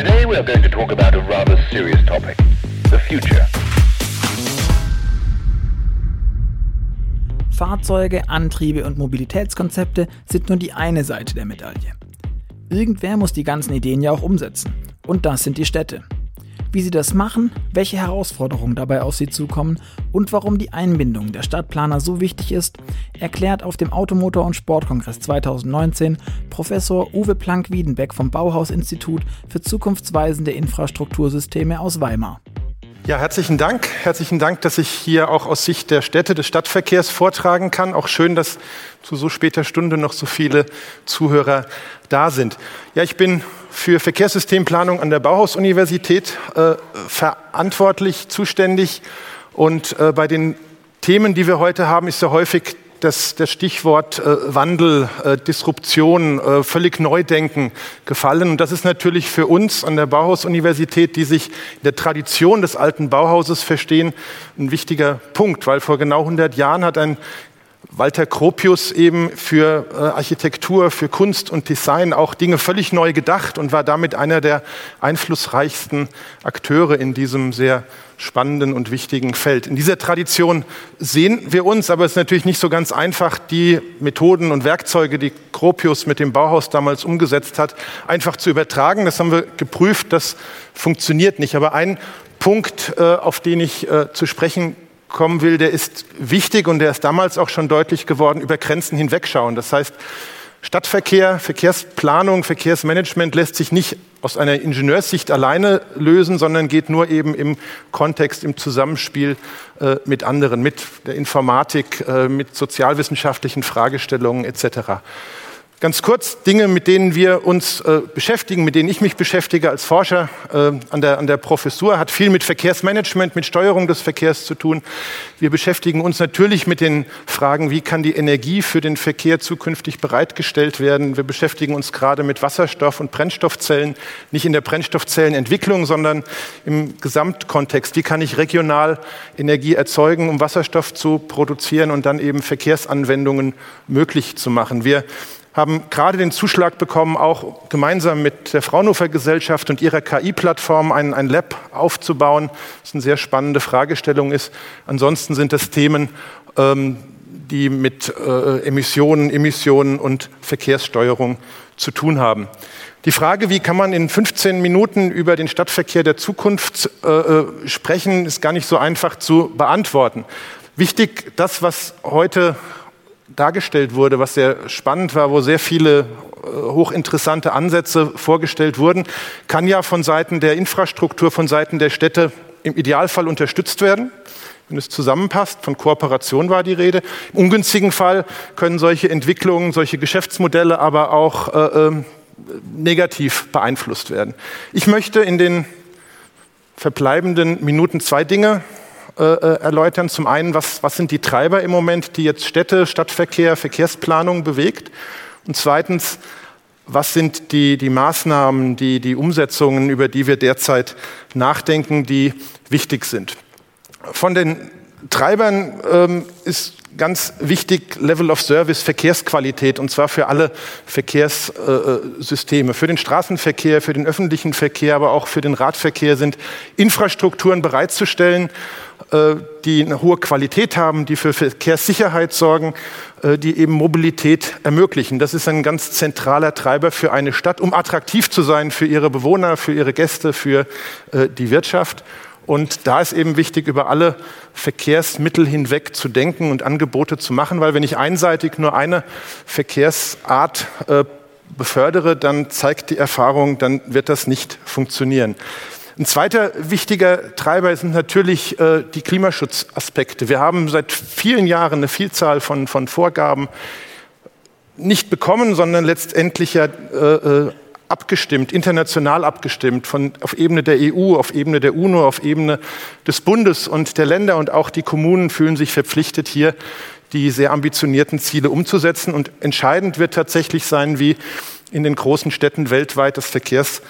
Today we are going to talk about a rather serious topic, the future. Fahrzeuge, Antriebe und Mobilitätskonzepte sind nur die eine Seite der Medaille. Irgendwer muss die ganzen Ideen ja auch umsetzen. Und das sind die Städte. Wie sie das machen, welche Herausforderungen dabei auf sie zukommen und warum die Einbindung der Stadtplaner so wichtig ist, erklärt auf dem Automotor- und Sportkongress 2019 Professor Uwe Planck-Wiedenbeck vom Bauhaus-Institut für zukunftsweisende Infrastruktursysteme aus Weimar. Ja, herzlichen Dank. Herzlichen Dank, dass ich hier auch aus Sicht der Städte, des Stadtverkehrs vortragen kann. Auch schön, dass zu so später Stunde noch so viele Zuhörer da sind. Ja, ich bin für Verkehrssystemplanung an der Bauhaus-Universität äh, verantwortlich, zuständig. Und äh, bei den Themen, die wir heute haben, ist ja häufig das, das Stichwort äh, Wandel, äh, Disruption, äh, völlig Neudenken gefallen. Und das ist natürlich für uns an der Bauhaus-Universität, die sich in der Tradition des alten Bauhauses verstehen, ein wichtiger Punkt, weil vor genau 100 Jahren hat ein Walter Kropius eben für äh, Architektur, für Kunst und Design auch Dinge völlig neu gedacht und war damit einer der einflussreichsten Akteure in diesem sehr spannenden und wichtigen Feld. In dieser Tradition sehen wir uns, aber es ist natürlich nicht so ganz einfach, die Methoden und Werkzeuge, die Kropius mit dem Bauhaus damals umgesetzt hat, einfach zu übertragen. Das haben wir geprüft, das funktioniert nicht. Aber ein Punkt, äh, auf den ich äh, zu sprechen kommen will, der ist wichtig und der ist damals auch schon deutlich geworden, über Grenzen hinwegschauen. Das heißt, Stadtverkehr, Verkehrsplanung, Verkehrsmanagement lässt sich nicht aus einer Ingenieurssicht alleine lösen, sondern geht nur eben im Kontext, im Zusammenspiel äh, mit anderen, mit der Informatik, äh, mit sozialwissenschaftlichen Fragestellungen etc. Ganz kurz Dinge, mit denen wir uns äh, beschäftigen, mit denen ich mich beschäftige als Forscher äh, an, der, an der Professur, hat viel mit Verkehrsmanagement, mit Steuerung des Verkehrs zu tun. Wir beschäftigen uns natürlich mit den Fragen, wie kann die Energie für den Verkehr zukünftig bereitgestellt werden. Wir beschäftigen uns gerade mit Wasserstoff- und Brennstoffzellen, nicht in der Brennstoffzellenentwicklung, sondern im Gesamtkontext. Wie kann ich regional Energie erzeugen, um Wasserstoff zu produzieren und dann eben Verkehrsanwendungen möglich zu machen. Wir haben gerade den Zuschlag bekommen, auch gemeinsam mit der Fraunhofer Gesellschaft und ihrer KI-Plattform ein, ein Lab aufzubauen. Das eine sehr spannende Fragestellung ist. Ansonsten sind das Themen, ähm, die mit äh, Emissionen, Emissionen und Verkehrssteuerung zu tun haben. Die Frage, wie kann man in 15 Minuten über den Stadtverkehr der Zukunft äh, äh, sprechen, ist gar nicht so einfach zu beantworten. Wichtig, das, was heute dargestellt wurde, was sehr spannend war, wo sehr viele äh, hochinteressante Ansätze vorgestellt wurden, kann ja von Seiten der Infrastruktur, von Seiten der Städte im Idealfall unterstützt werden. Wenn es zusammenpasst, von Kooperation war die Rede. Im ungünstigen Fall können solche Entwicklungen, solche Geschäftsmodelle aber auch äh, äh, negativ beeinflusst werden. Ich möchte in den verbleibenden Minuten zwei Dinge äh, äh, erläutern. Zum einen, was, was sind die Treiber im Moment, die jetzt Städte, Stadtverkehr, Verkehrsplanung bewegt? Und zweitens, was sind die, die Maßnahmen, die, die Umsetzungen, über die wir derzeit nachdenken, die wichtig sind? Von den Treibern ähm, ist ganz wichtig Level of Service, Verkehrsqualität, und zwar für alle Verkehrssysteme. Für den Straßenverkehr, für den öffentlichen Verkehr, aber auch für den Radverkehr sind Infrastrukturen bereitzustellen, äh, die eine hohe Qualität haben, die für Verkehrssicherheit sorgen, äh, die eben Mobilität ermöglichen. Das ist ein ganz zentraler Treiber für eine Stadt, um attraktiv zu sein für ihre Bewohner, für ihre Gäste, für äh, die Wirtschaft. Und da ist eben wichtig, über alle Verkehrsmittel hinweg zu denken und Angebote zu machen, weil wenn ich einseitig nur eine Verkehrsart befördere, dann zeigt die Erfahrung, dann wird das nicht funktionieren. Ein zweiter wichtiger Treiber sind natürlich äh, die Klimaschutzaspekte. Wir haben seit vielen Jahren eine Vielzahl von, von Vorgaben nicht bekommen, sondern letztendlich ja äh, äh abgestimmt, international abgestimmt, von, auf Ebene der EU, auf Ebene der UNO, auf Ebene des Bundes und der Länder und auch die Kommunen fühlen sich verpflichtet, hier die sehr ambitionierten Ziele umzusetzen. Und entscheidend wird tatsächlich sein, wie in den großen Städten weltweit das Verkehrs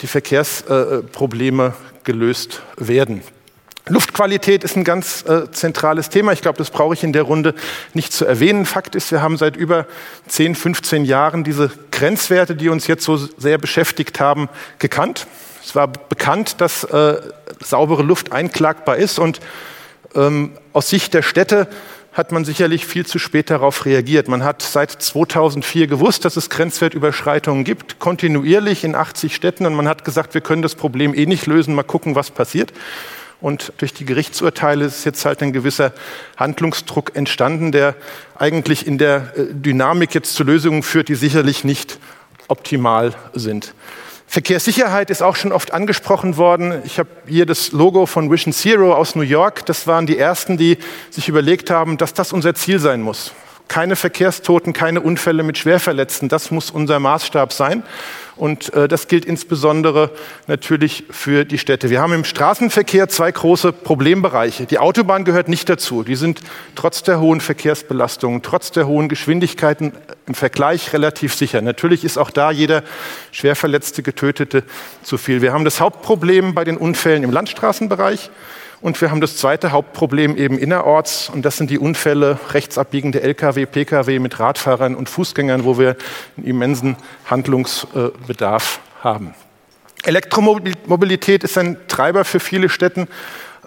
die Verkehrsprobleme gelöst werden. Luftqualität ist ein ganz äh, zentrales Thema. Ich glaube, das brauche ich in der Runde nicht zu erwähnen. Fakt ist, wir haben seit über 10, 15 Jahren diese Grenzwerte, die uns jetzt so sehr beschäftigt haben, gekannt. Es war bekannt, dass äh, saubere Luft einklagbar ist und ähm, aus Sicht der Städte hat man sicherlich viel zu spät darauf reagiert. Man hat seit 2004 gewusst, dass es Grenzwertüberschreitungen gibt, kontinuierlich in 80 Städten. Und man hat gesagt, wir können das Problem eh nicht lösen, mal gucken, was passiert. Und durch die Gerichtsurteile ist jetzt halt ein gewisser Handlungsdruck entstanden, der eigentlich in der äh, Dynamik jetzt zu Lösungen führt, die sicherlich nicht optimal sind. Verkehrssicherheit ist auch schon oft angesprochen worden. Ich habe hier das Logo von Vision Zero aus New York. Das waren die ersten, die sich überlegt haben, dass das unser Ziel sein muss. Keine Verkehrstoten, keine Unfälle mit Schwerverletzten. Das muss unser Maßstab sein. Und äh, das gilt insbesondere natürlich für die Städte. Wir haben im Straßenverkehr zwei große Problembereiche. Die Autobahn gehört nicht dazu. Die sind trotz der hohen Verkehrsbelastungen, trotz der hohen Geschwindigkeiten im Vergleich relativ sicher. Natürlich ist auch da jeder Schwerverletzte, Getötete zu viel. Wir haben das Hauptproblem bei den Unfällen im Landstraßenbereich. Und wir haben das zweite Hauptproblem eben innerorts, und das sind die Unfälle rechtsabbiegende Lkw, Pkw mit Radfahrern und Fußgängern, wo wir einen immensen Handlungsbedarf haben. Elektromobilität ist ein Treiber für viele Städten.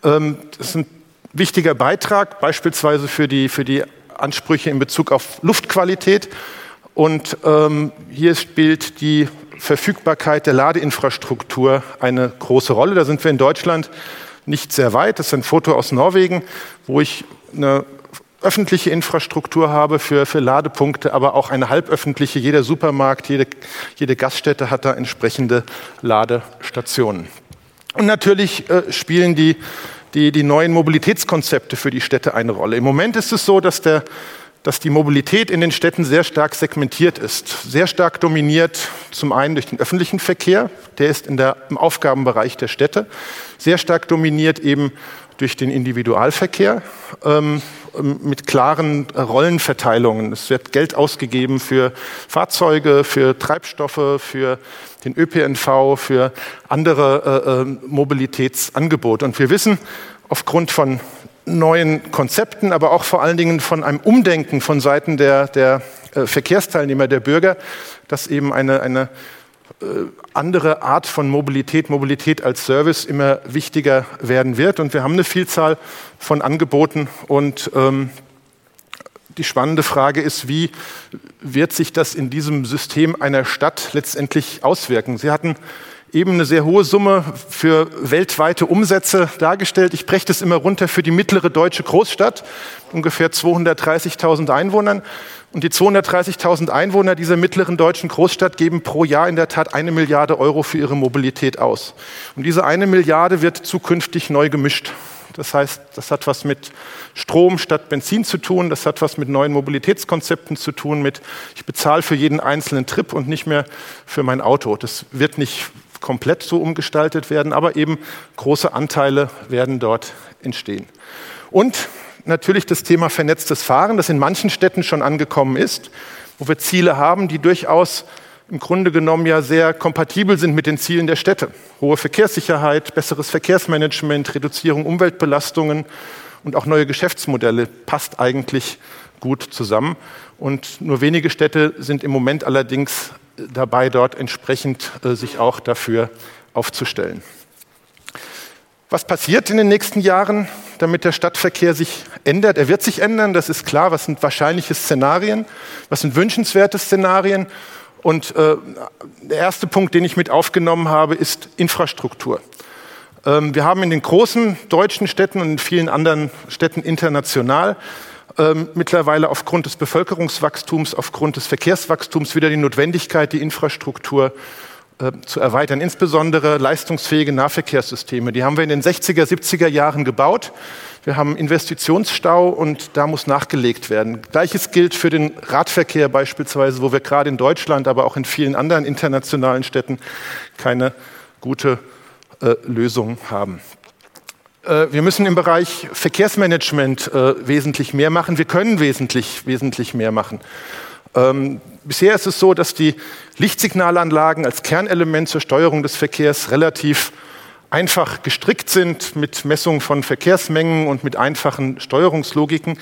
Ähm, das ist ein wichtiger Beitrag, beispielsweise für die, für die Ansprüche in Bezug auf Luftqualität. Und ähm, hier spielt die Verfügbarkeit der Ladeinfrastruktur eine große Rolle. Da sind wir in Deutschland nicht sehr weit. Das ist ein Foto aus Norwegen, wo ich eine öffentliche Infrastruktur habe für, für Ladepunkte, aber auch eine halböffentliche. Jeder Supermarkt, jede, jede Gaststätte hat da entsprechende Ladestationen. Und natürlich äh, spielen die, die, die neuen Mobilitätskonzepte für die Städte eine Rolle. Im Moment ist es so, dass der dass die Mobilität in den Städten sehr stark segmentiert ist. Sehr stark dominiert zum einen durch den öffentlichen Verkehr, der ist in der, im Aufgabenbereich der Städte, sehr stark dominiert eben durch den Individualverkehr ähm, mit klaren Rollenverteilungen. Es wird Geld ausgegeben für Fahrzeuge, für Treibstoffe, für den ÖPNV, für andere äh, äh, Mobilitätsangebote. Und wir wissen aufgrund von neuen Konzepten, aber auch vor allen Dingen von einem Umdenken von Seiten der, der äh, Verkehrsteilnehmer, der Bürger, dass eben eine, eine äh, andere Art von Mobilität, Mobilität als Service immer wichtiger werden wird. Und wir haben eine Vielzahl von Angeboten. Und ähm, die spannende Frage ist, wie wird sich das in diesem System einer Stadt letztendlich auswirken? Sie hatten eben eine sehr hohe Summe für weltweite Umsätze dargestellt. Ich breche das immer runter für die mittlere deutsche Großstadt, ungefähr 230.000 Einwohnern. Und die 230.000 Einwohner dieser mittleren deutschen Großstadt geben pro Jahr in der Tat eine Milliarde Euro für ihre Mobilität aus. Und diese eine Milliarde wird zukünftig neu gemischt. Das heißt, das hat was mit Strom statt Benzin zu tun, das hat was mit neuen Mobilitätskonzepten zu tun, mit ich bezahle für jeden einzelnen Trip und nicht mehr für mein Auto. Das wird nicht komplett so umgestaltet werden, aber eben große Anteile werden dort entstehen. Und natürlich das Thema vernetztes Fahren, das in manchen Städten schon angekommen ist, wo wir Ziele haben, die durchaus im Grunde genommen ja sehr kompatibel sind mit den Zielen der Städte. Hohe Verkehrssicherheit, besseres Verkehrsmanagement, Reduzierung Umweltbelastungen und auch neue Geschäftsmodelle passt eigentlich gut zusammen. Und nur wenige Städte sind im Moment allerdings dabei, dort entsprechend äh, sich auch dafür aufzustellen. Was passiert in den nächsten Jahren, damit der Stadtverkehr sich ändert? Er wird sich ändern, das ist klar. Was sind wahrscheinliche Szenarien? Was sind wünschenswerte Szenarien? Und äh, der erste Punkt, den ich mit aufgenommen habe, ist Infrastruktur. Ähm, wir haben in den großen deutschen Städten und in vielen anderen Städten international ähm, mittlerweile aufgrund des Bevölkerungswachstums, aufgrund des Verkehrswachstums wieder die Notwendigkeit, die Infrastruktur äh, zu erweitern, insbesondere leistungsfähige Nahverkehrssysteme. Die haben wir in den 60er, 70er Jahren gebaut. Wir haben Investitionsstau und da muss nachgelegt werden. Gleiches gilt für den Radverkehr beispielsweise, wo wir gerade in Deutschland, aber auch in vielen anderen internationalen Städten keine gute äh, Lösung haben. Äh, wir müssen im Bereich Verkehrsmanagement äh, wesentlich mehr machen. Wir können wesentlich, wesentlich mehr machen. Ähm, bisher ist es so, dass die Lichtsignalanlagen als Kernelement zur Steuerung des Verkehrs relativ einfach gestrickt sind mit Messungen von Verkehrsmengen und mit einfachen Steuerungslogiken.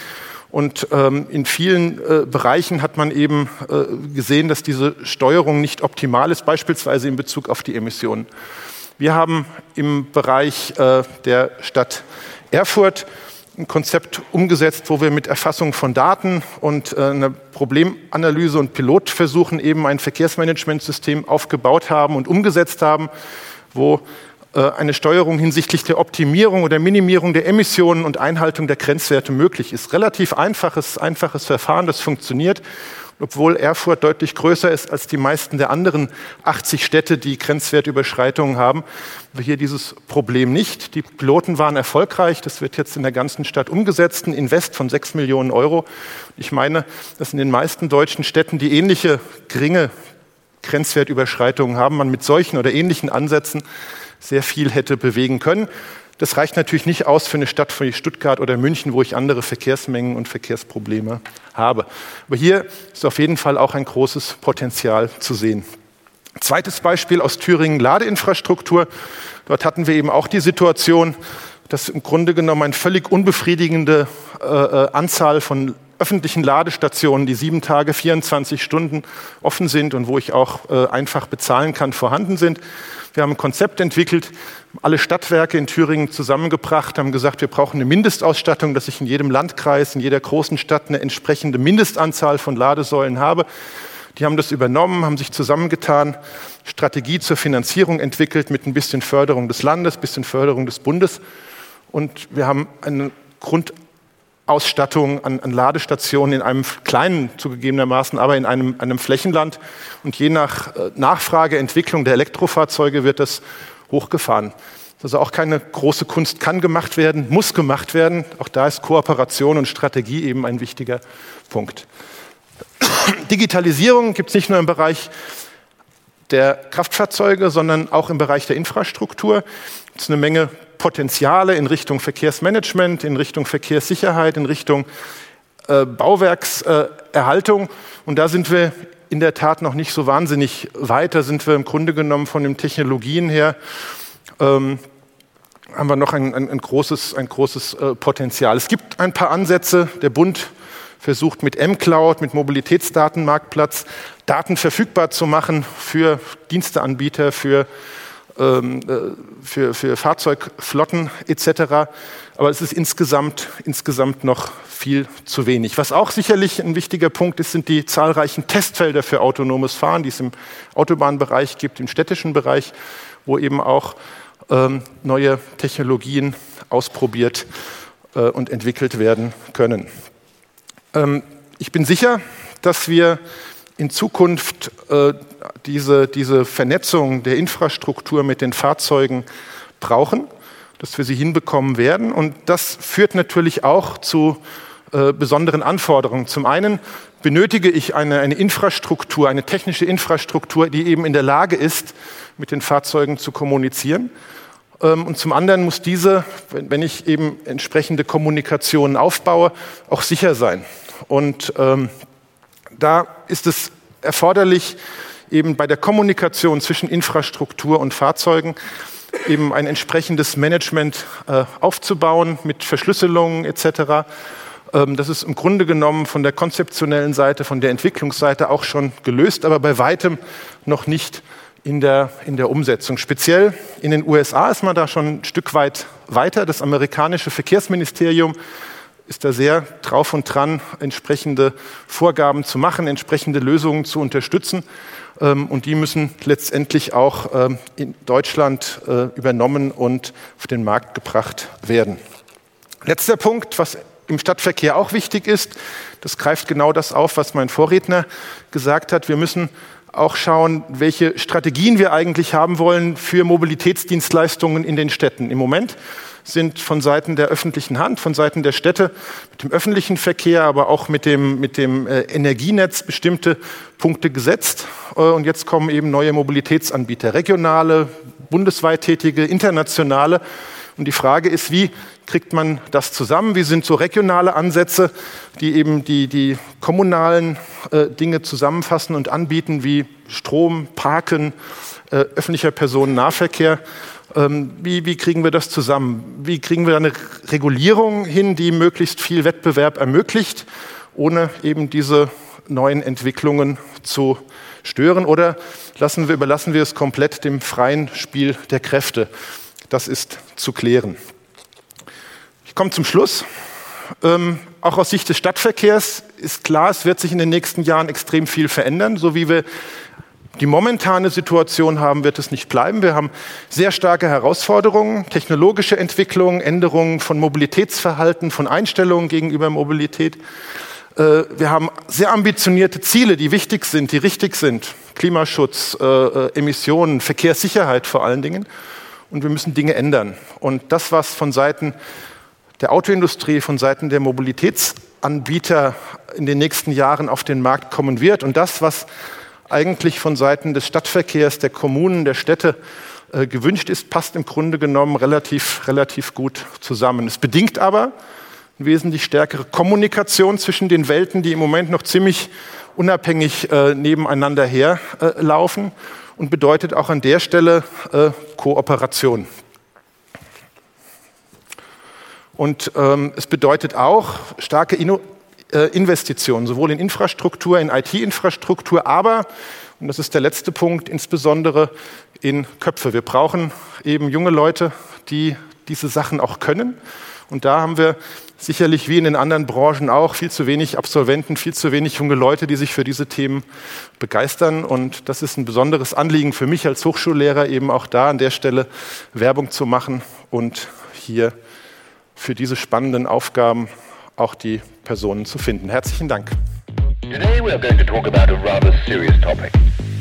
Und ähm, in vielen äh, Bereichen hat man eben äh, gesehen, dass diese Steuerung nicht optimal ist, beispielsweise in Bezug auf die Emissionen. Wir haben im Bereich äh, der Stadt Erfurt ein Konzept umgesetzt, wo wir mit Erfassung von Daten und äh, einer Problemanalyse und Pilotversuchen eben ein Verkehrsmanagementsystem aufgebaut haben und umgesetzt haben, wo äh, eine Steuerung hinsichtlich der Optimierung oder Minimierung der Emissionen und Einhaltung der Grenzwerte möglich ist. Relativ einfaches, einfaches Verfahren, das funktioniert, obwohl Erfurt deutlich größer ist als die meisten der anderen 80 Städte, die Grenzwertüberschreitungen haben. Wir hier dieses Problem nicht. Die Piloten waren erfolgreich. Das wird jetzt in der ganzen Stadt umgesetzt. Ein Invest von 6 Millionen Euro. Ich meine, dass in den meisten deutschen Städten, die ähnliche geringe Grenzwertüberschreitungen haben, man mit solchen oder ähnlichen Ansätzen sehr viel hätte bewegen können. Das reicht natürlich nicht aus für eine Stadt wie Stuttgart oder München, wo ich andere Verkehrsmengen und Verkehrsprobleme habe. Aber hier ist auf jeden Fall auch ein großes Potenzial zu sehen. Zweites Beispiel aus Thüringen, Ladeinfrastruktur. Dort hatten wir eben auch die Situation, dass im Grunde genommen eine völlig unbefriedigende äh, äh Anzahl von öffentlichen Ladestationen, die sieben Tage, 24 Stunden offen sind und wo ich auch äh, einfach bezahlen kann, vorhanden sind. Wir haben ein Konzept entwickelt, alle Stadtwerke in Thüringen zusammengebracht, haben gesagt, wir brauchen eine Mindestausstattung, dass ich in jedem Landkreis, in jeder großen Stadt eine entsprechende Mindestanzahl von Ladesäulen habe. Die haben das übernommen, haben sich zusammengetan, Strategie zur Finanzierung entwickelt mit ein bisschen Förderung des Landes, ein bisschen Förderung des Bundes. Und wir haben eine Grund Ausstattung an, an, Ladestationen in einem kleinen zugegebenermaßen, aber in einem, einem Flächenland. Und je nach äh, Nachfrageentwicklung der Elektrofahrzeuge wird das hochgefahren. Also auch keine große Kunst kann gemacht werden, muss gemacht werden. Auch da ist Kooperation und Strategie eben ein wichtiger Punkt. Digitalisierung gibt es nicht nur im Bereich der Kraftfahrzeuge, sondern auch im Bereich der Infrastruktur. Es ist eine Menge Potenziale in Richtung Verkehrsmanagement, in Richtung Verkehrssicherheit, in Richtung äh, Bauwerkserhaltung. Und da sind wir in der Tat noch nicht so wahnsinnig weit. Da sind wir im Grunde genommen von den Technologien her, ähm, haben wir noch ein, ein, ein großes, ein großes äh, Potenzial. Es gibt ein paar Ansätze. Der Bund versucht mit M-Cloud, mit Mobilitätsdatenmarktplatz, Daten verfügbar zu machen für Diensteanbieter, für äh, für, für Fahrzeugflotten etc. Aber es ist insgesamt, insgesamt noch viel zu wenig. Was auch sicherlich ein wichtiger Punkt ist, sind die zahlreichen Testfelder für autonomes Fahren, die es im Autobahnbereich gibt, im städtischen Bereich, wo eben auch ähm, neue Technologien ausprobiert äh, und entwickelt werden können. Ähm, ich bin sicher, dass wir in Zukunft äh, diese, diese Vernetzung der Infrastruktur mit den Fahrzeugen brauchen, dass wir sie hinbekommen werden. Und das führt natürlich auch zu äh, besonderen Anforderungen. Zum einen benötige ich eine, eine Infrastruktur, eine technische Infrastruktur, die eben in der Lage ist, mit den Fahrzeugen zu kommunizieren. Ähm, und zum anderen muss diese, wenn ich eben entsprechende Kommunikationen aufbaue, auch sicher sein. Und ähm, da ist es erforderlich, eben bei der Kommunikation zwischen Infrastruktur und Fahrzeugen eben ein entsprechendes Management äh, aufzubauen mit Verschlüsselungen etc. Ähm, das ist im Grunde genommen von der konzeptionellen Seite, von der Entwicklungsseite auch schon gelöst, aber bei weitem noch nicht in der, in der Umsetzung. Speziell in den USA ist man da schon ein Stück weit weiter. Das amerikanische Verkehrsministerium ist da sehr drauf und dran, entsprechende Vorgaben zu machen, entsprechende Lösungen zu unterstützen. Ähm, und die müssen letztendlich auch ähm, in Deutschland äh, übernommen und auf den Markt gebracht werden. Letzter Punkt, was im Stadtverkehr auch wichtig ist, das greift genau das auf, was mein Vorredner gesagt hat. Wir müssen auch schauen, welche Strategien wir eigentlich haben wollen für Mobilitätsdienstleistungen in den Städten. Im Moment sind von Seiten der öffentlichen Hand, von Seiten der Städte mit dem öffentlichen Verkehr, aber auch mit dem, mit dem äh, Energienetz bestimmte Punkte gesetzt. Äh, und jetzt kommen eben neue Mobilitätsanbieter, regionale, bundesweit tätige, internationale. Und die Frage ist, wie kriegt man das zusammen? Wie sind so regionale Ansätze, die eben die, die kommunalen äh, Dinge zusammenfassen und anbieten, wie Strom, Parken, äh, öffentlicher Personennahverkehr? Ähm, wie, wie kriegen wir das zusammen? Wie kriegen wir eine Regulierung hin, die möglichst viel Wettbewerb ermöglicht, ohne eben diese neuen Entwicklungen zu stören? Oder lassen wir, überlassen wir es komplett dem freien Spiel der Kräfte? Das ist zu klären. Komme zum Schluss. Ähm, auch aus Sicht des Stadtverkehrs ist klar, es wird sich in den nächsten Jahren extrem viel verändern. So wie wir die momentane Situation haben, wird es nicht bleiben. Wir haben sehr starke Herausforderungen, technologische Entwicklungen, Änderungen von Mobilitätsverhalten, von Einstellungen gegenüber Mobilität. Äh, wir haben sehr ambitionierte Ziele, die wichtig sind, die richtig sind. Klimaschutz, äh, äh, Emissionen, Verkehrssicherheit vor allen Dingen. Und wir müssen Dinge ändern. Und das, was von Seiten der Autoindustrie, von Seiten der Mobilitätsanbieter in den nächsten Jahren auf den Markt kommen wird und das, was eigentlich von Seiten des Stadtverkehrs, der Kommunen, der Städte äh, gewünscht ist, passt im Grunde genommen relativ, relativ gut zusammen. Es bedingt aber eine wesentlich stärkere Kommunikation zwischen den Welten, die im Moment noch ziemlich unabhängig äh, nebeneinander herlaufen äh, und bedeutet auch an der Stelle äh, Kooperation. Und ähm, es bedeutet auch starke Inno äh, Investitionen, sowohl in Infrastruktur, in IT-Infrastruktur, aber, und das ist der letzte Punkt, insbesondere in Köpfe. Wir brauchen eben junge Leute, die diese Sachen auch können. Und da haben wir sicherlich wie in den anderen Branchen auch viel zu wenig Absolventen, viel zu wenig junge Leute, die sich für diese Themen begeistern. Und das ist ein besonderes Anliegen für mich als Hochschullehrer, eben auch da an der Stelle Werbung zu machen und hier für diese spannenden Aufgaben auch die Personen zu finden. Herzlichen Dank. Today we are going to talk about a rather serious topic,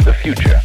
the future.